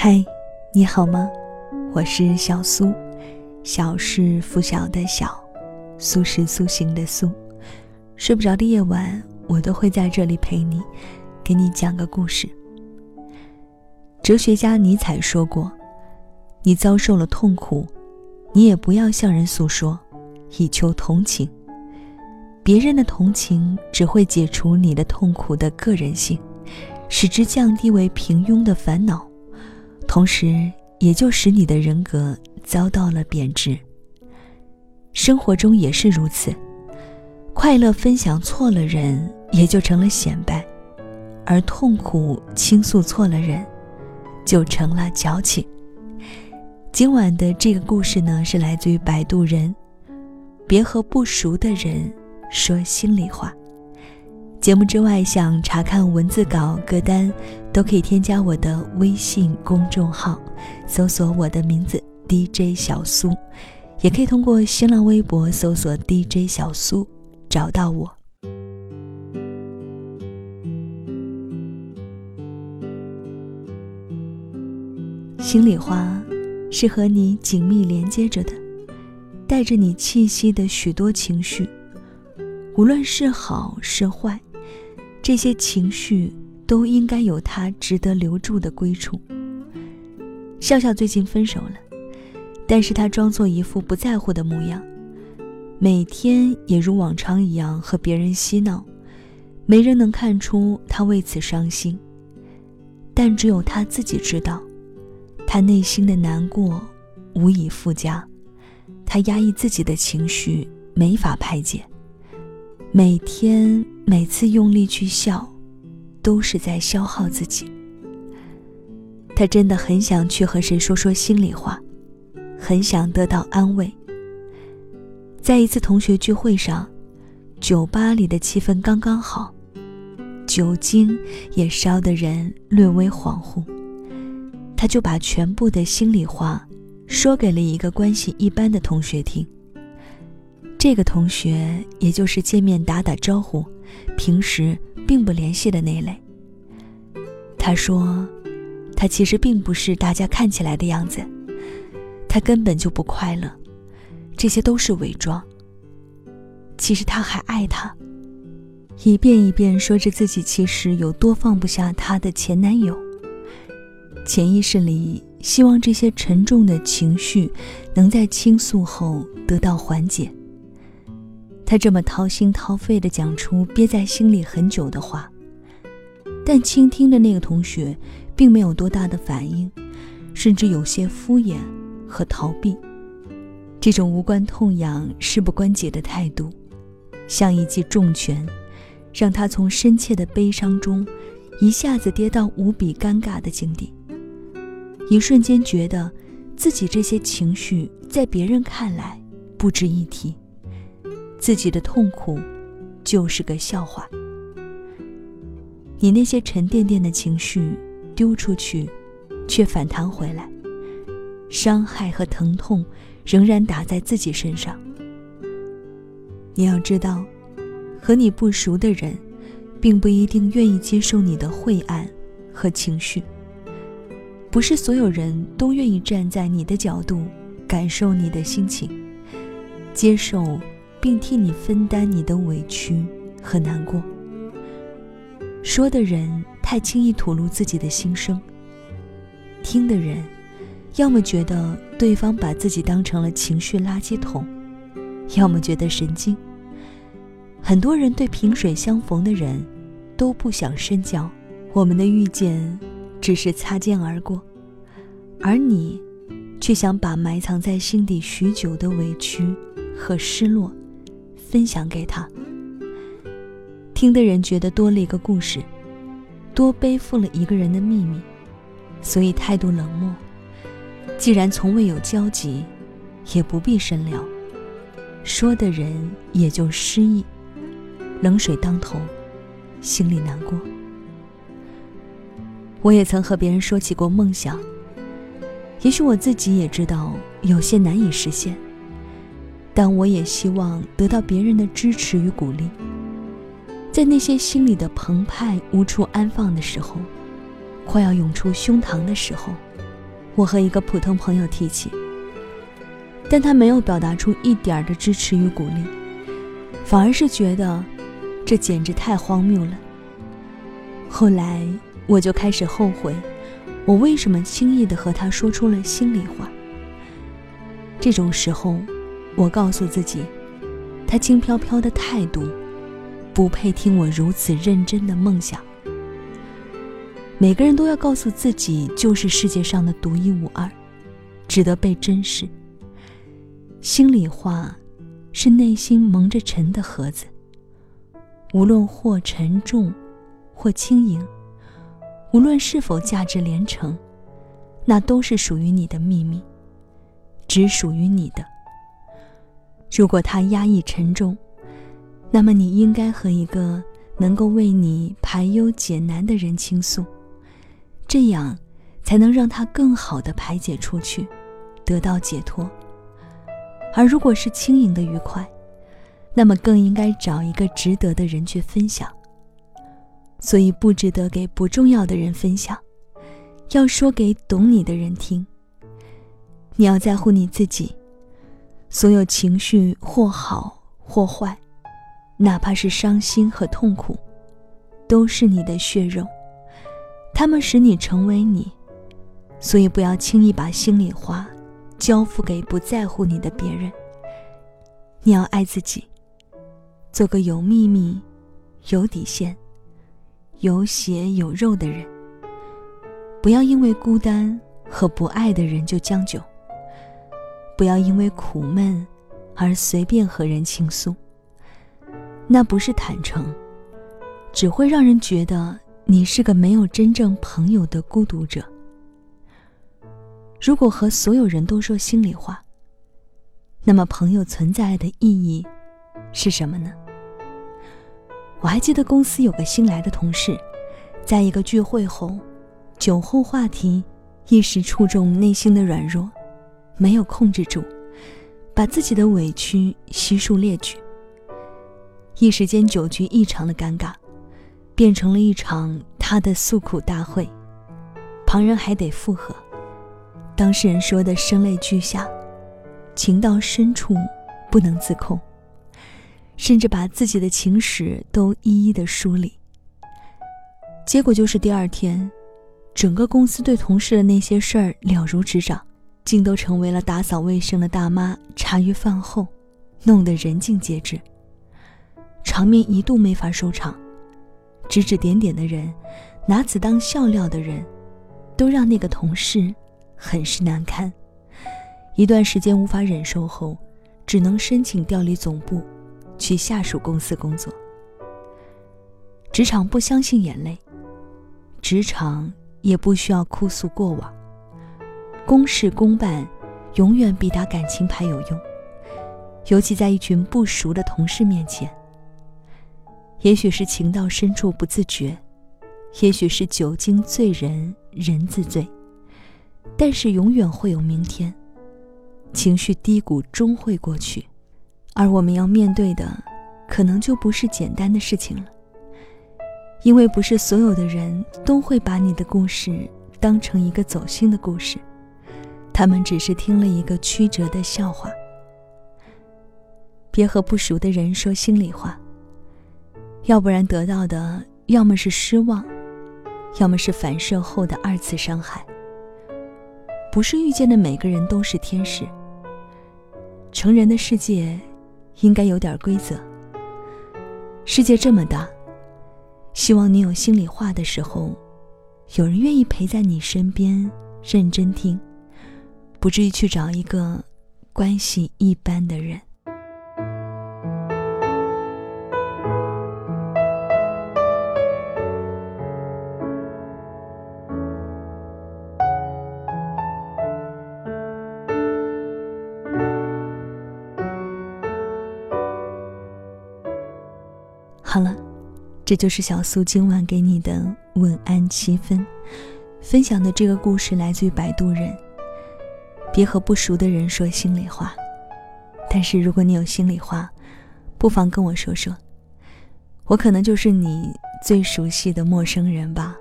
嗨，你好吗？我是小苏，小是拂晓的小，苏是苏醒的苏。睡不着的夜晚，我都会在这里陪你，给你讲个故事。哲学家尼采说过：“你遭受了痛苦，你也不要向人诉说，以求同情。别人的同情只会解除你的痛苦的个人性，使之降低为平庸的烦恼。”同时，也就使你的人格遭到了贬值。生活中也是如此，快乐分享错了人，也就成了显摆；而痛苦倾诉错了人，就成了矫情。今晚的这个故事呢，是来自于摆渡人，别和不熟的人说心里话。节目之外，想查看文字稿歌单，都可以添加我的微信公众号，搜索我的名字 DJ 小苏，也可以通过新浪微博搜索 DJ 小苏找到我。心里话，是和你紧密连接着的，带着你气息的许多情绪，无论是好是坏。这些情绪都应该有他值得留住的归处。笑笑最近分手了，但是他装作一副不在乎的模样，每天也如往常一样和别人嬉闹，没人能看出他为此伤心。但只有他自己知道，他内心的难过无以复加，他压抑自己的情绪没法排解。每天每次用力去笑，都是在消耗自己。他真的很想去和谁说说心里话，很想得到安慰。在一次同学聚会上，酒吧里的气氛刚刚好，酒精也烧得人略微恍惚。他就把全部的心里话说给了一个关系一般的同学听。这个同学，也就是见面打打招呼，平时并不联系的那类。他说，他其实并不是大家看起来的样子，他根本就不快乐，这些都是伪装。其实他还爱他，一遍一遍说着自己其实有多放不下他的前男友。潜意识里希望这些沉重的情绪，能在倾诉后得到缓解。他这么掏心掏肺地讲出憋在心里很久的话，但倾听的那个同学并没有多大的反应，甚至有些敷衍和逃避。这种无关痛痒、事不关己的态度，像一记重拳，让他从深切的悲伤中一下子跌到无比尴尬的境地。一瞬间觉得自己这些情绪在别人看来不值一提。自己的痛苦，就是个笑话。你那些沉甸甸的情绪丢出去，却反弹回来，伤害和疼痛仍然打在自己身上。你要知道，和你不熟的人，并不一定愿意接受你的晦暗和情绪。不是所有人都愿意站在你的角度，感受你的心情，接受。并替你分担你的委屈和难过。说的人太轻易吐露自己的心声，听的人要么觉得对方把自己当成了情绪垃圾桶，要么觉得神经。很多人对萍水相逢的人都不想深交，我们的遇见只是擦肩而过，而你却想把埋藏在心底许久的委屈和失落。分享给他，听的人觉得多了一个故事，多背负了一个人的秘密，所以态度冷漠。既然从未有交集，也不必深聊，说的人也就失意，冷水当头，心里难过。我也曾和别人说起过梦想，也许我自己也知道有些难以实现。但我也希望得到别人的支持与鼓励。在那些心里的澎湃无处安放的时候，快要涌出胸膛的时候，我和一个普通朋友提起，但他没有表达出一点的支持与鼓励，反而是觉得这简直太荒谬了。后来我就开始后悔，我为什么轻易的和他说出了心里话。这种时候，我告诉自己，他轻飘飘的态度，不配听我如此认真的梦想。每个人都要告诉自己，就是世界上的独一无二，值得被珍视。心里话，是内心蒙着尘的盒子，无论或沉重，或轻盈，无论是否价值连城，那都是属于你的秘密，只属于你的。如果它压抑沉重，那么你应该和一个能够为你排忧解难的人倾诉。这样，才能让他更好的排解出去，得到解脱。而如果是轻盈的愉快，那么更应该找一个值得的人去分享。所以，不值得给不重要的人分享，要说给懂你的人听。你要在乎你自己，所有情绪或好或坏，哪怕是伤心和痛苦，都是你的血肉。他们使你成为你，所以不要轻易把心里话交付给不在乎你的别人。你要爱自己，做个有秘密、有底线、有血有肉的人。不要因为孤单和不爱的人就将就，不要因为苦闷而随便和人倾诉。那不是坦诚，只会让人觉得。你是个没有真正朋友的孤独者。如果和所有人都说心里话，那么朋友存在的意义是什么呢？我还记得公司有个新来的同事，在一个聚会后，酒后话题一时触中内心的软弱，没有控制住，把自己的委屈悉数列举。一时间酒局异常的尴尬。变成了一场他的诉苦大会，旁人还得附和，当事人说的声泪俱下，情到深处不能自控，甚至把自己的情史都一一的梳理。结果就是第二天，整个公司对同事的那些事儿了如指掌，竟都成为了打扫卫生的大妈茶余饭后，弄得人尽皆知，场面一度没法收场。指指点点的人，拿此当笑料的人，都让那个同事很是难堪。一段时间无法忍受后，只能申请调离总部，去下属公司工作。职场不相信眼泪，职场也不需要哭诉过往，公事公办，永远比打感情牌有用，尤其在一群不熟的同事面前。也许是情到深处不自觉，也许是酒精醉人人自醉，但是永远会有明天。情绪低谷终会过去，而我们要面对的，可能就不是简单的事情了。因为不是所有的人都会把你的故事当成一个走心的故事，他们只是听了一个曲折的笑话。别和不熟的人说心里话。要不然得到的，要么是失望，要么是反射后的二次伤害。不是遇见的每个人都是天使。成人的世界，应该有点规则。世界这么大，希望你有心里话的时候，有人愿意陪在你身边，认真听，不至于去找一个关系一般的人。好了，这就是小苏今晚给你的晚安七分。分享的这个故事来自于摆渡人。别和不熟的人说心里话，但是如果你有心里话，不妨跟我说说。我可能就是你最熟悉的陌生人吧。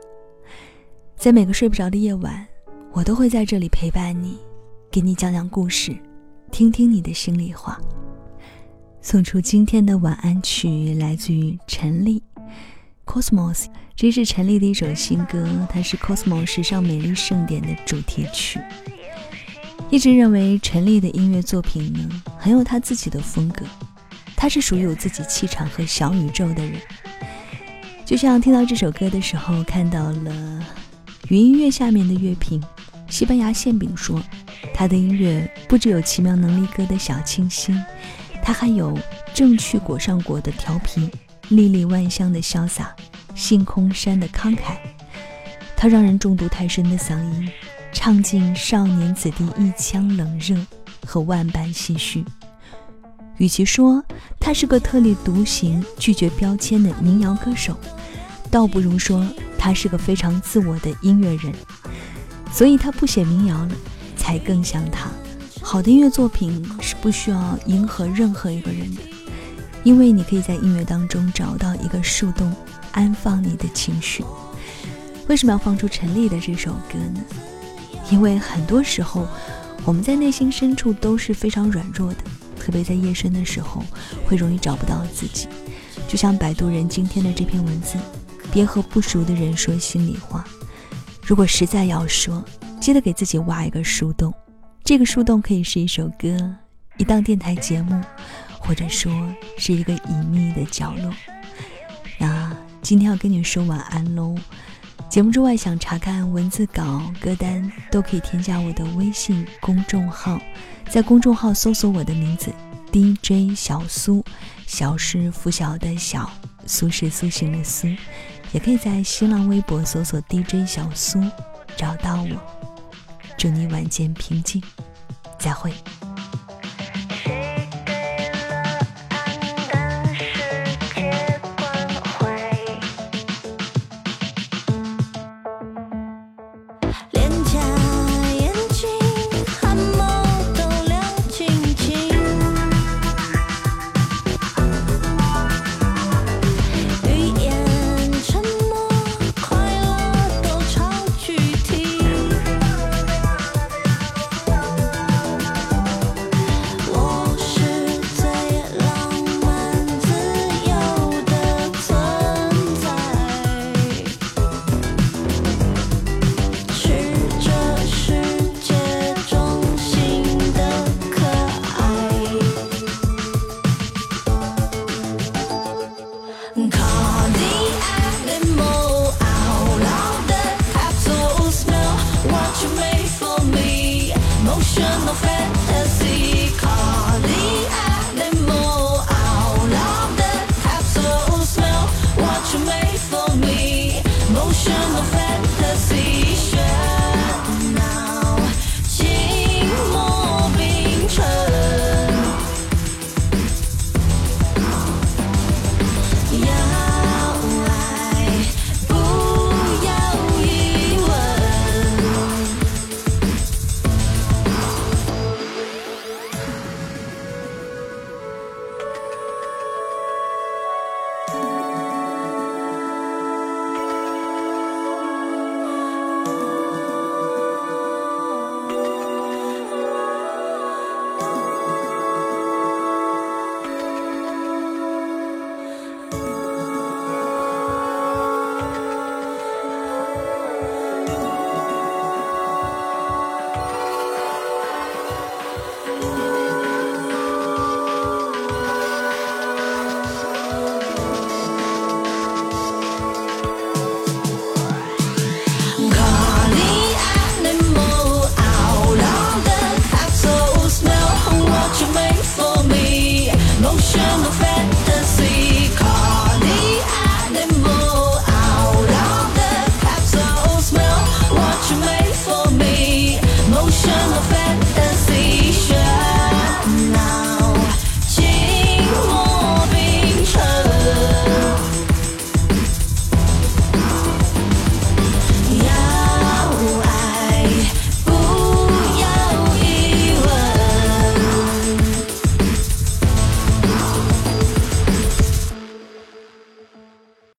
在每个睡不着的夜晚，我都会在这里陪伴你，给你讲讲故事，听听你的心里话。送出今天的晚安曲，来自于陈粒，《Cosmos》。这是陈粒的一首新歌，它是《Cosmos》时尚美丽盛典的主题曲。一直认为陈粒的音乐作品呢，很有他自己的风格，他是属于有自己气场和小宇宙的人。就像听到这首歌的时候，看到了云音乐下面的乐评，西班牙馅饼说，他的音乐不只有奇妙能力歌的小清新。他还有正去裹上裹的调皮，粒粒万香的潇洒，星空山的慷慨。他让人中毒太深的嗓音，唱尽少年子弟一腔冷热和万般唏嘘。与其说他是个特立独行、拒绝标签的民谣歌手，倒不如说他是个非常自我的音乐人。所以他不写民谣了，才更像他。好的音乐作品是不需要迎合任何一个人的，因为你可以在音乐当中找到一个树洞，安放你的情绪。为什么要放出陈粒的这首歌呢？因为很多时候我们在内心深处都是非常软弱的，特别在夜深的时候会容易找不到自己。就像摆渡人今天的这篇文字，别和不熟的人说心里话。如果实在要说，记得给自己挖一个树洞。这个树洞可以是一首歌，一档电台节目，或者说是一个隐秘的角落。那今天要跟你说晚安喽。节目之外，想查看文字稿、歌单，都可以添加我的微信公众号，在公众号搜索我的名字 DJ 小苏，小是拂晓的小，苏是苏醒的苏，也可以在新浪微博搜索 DJ 小苏，找到我。祝你晚间平静，再会。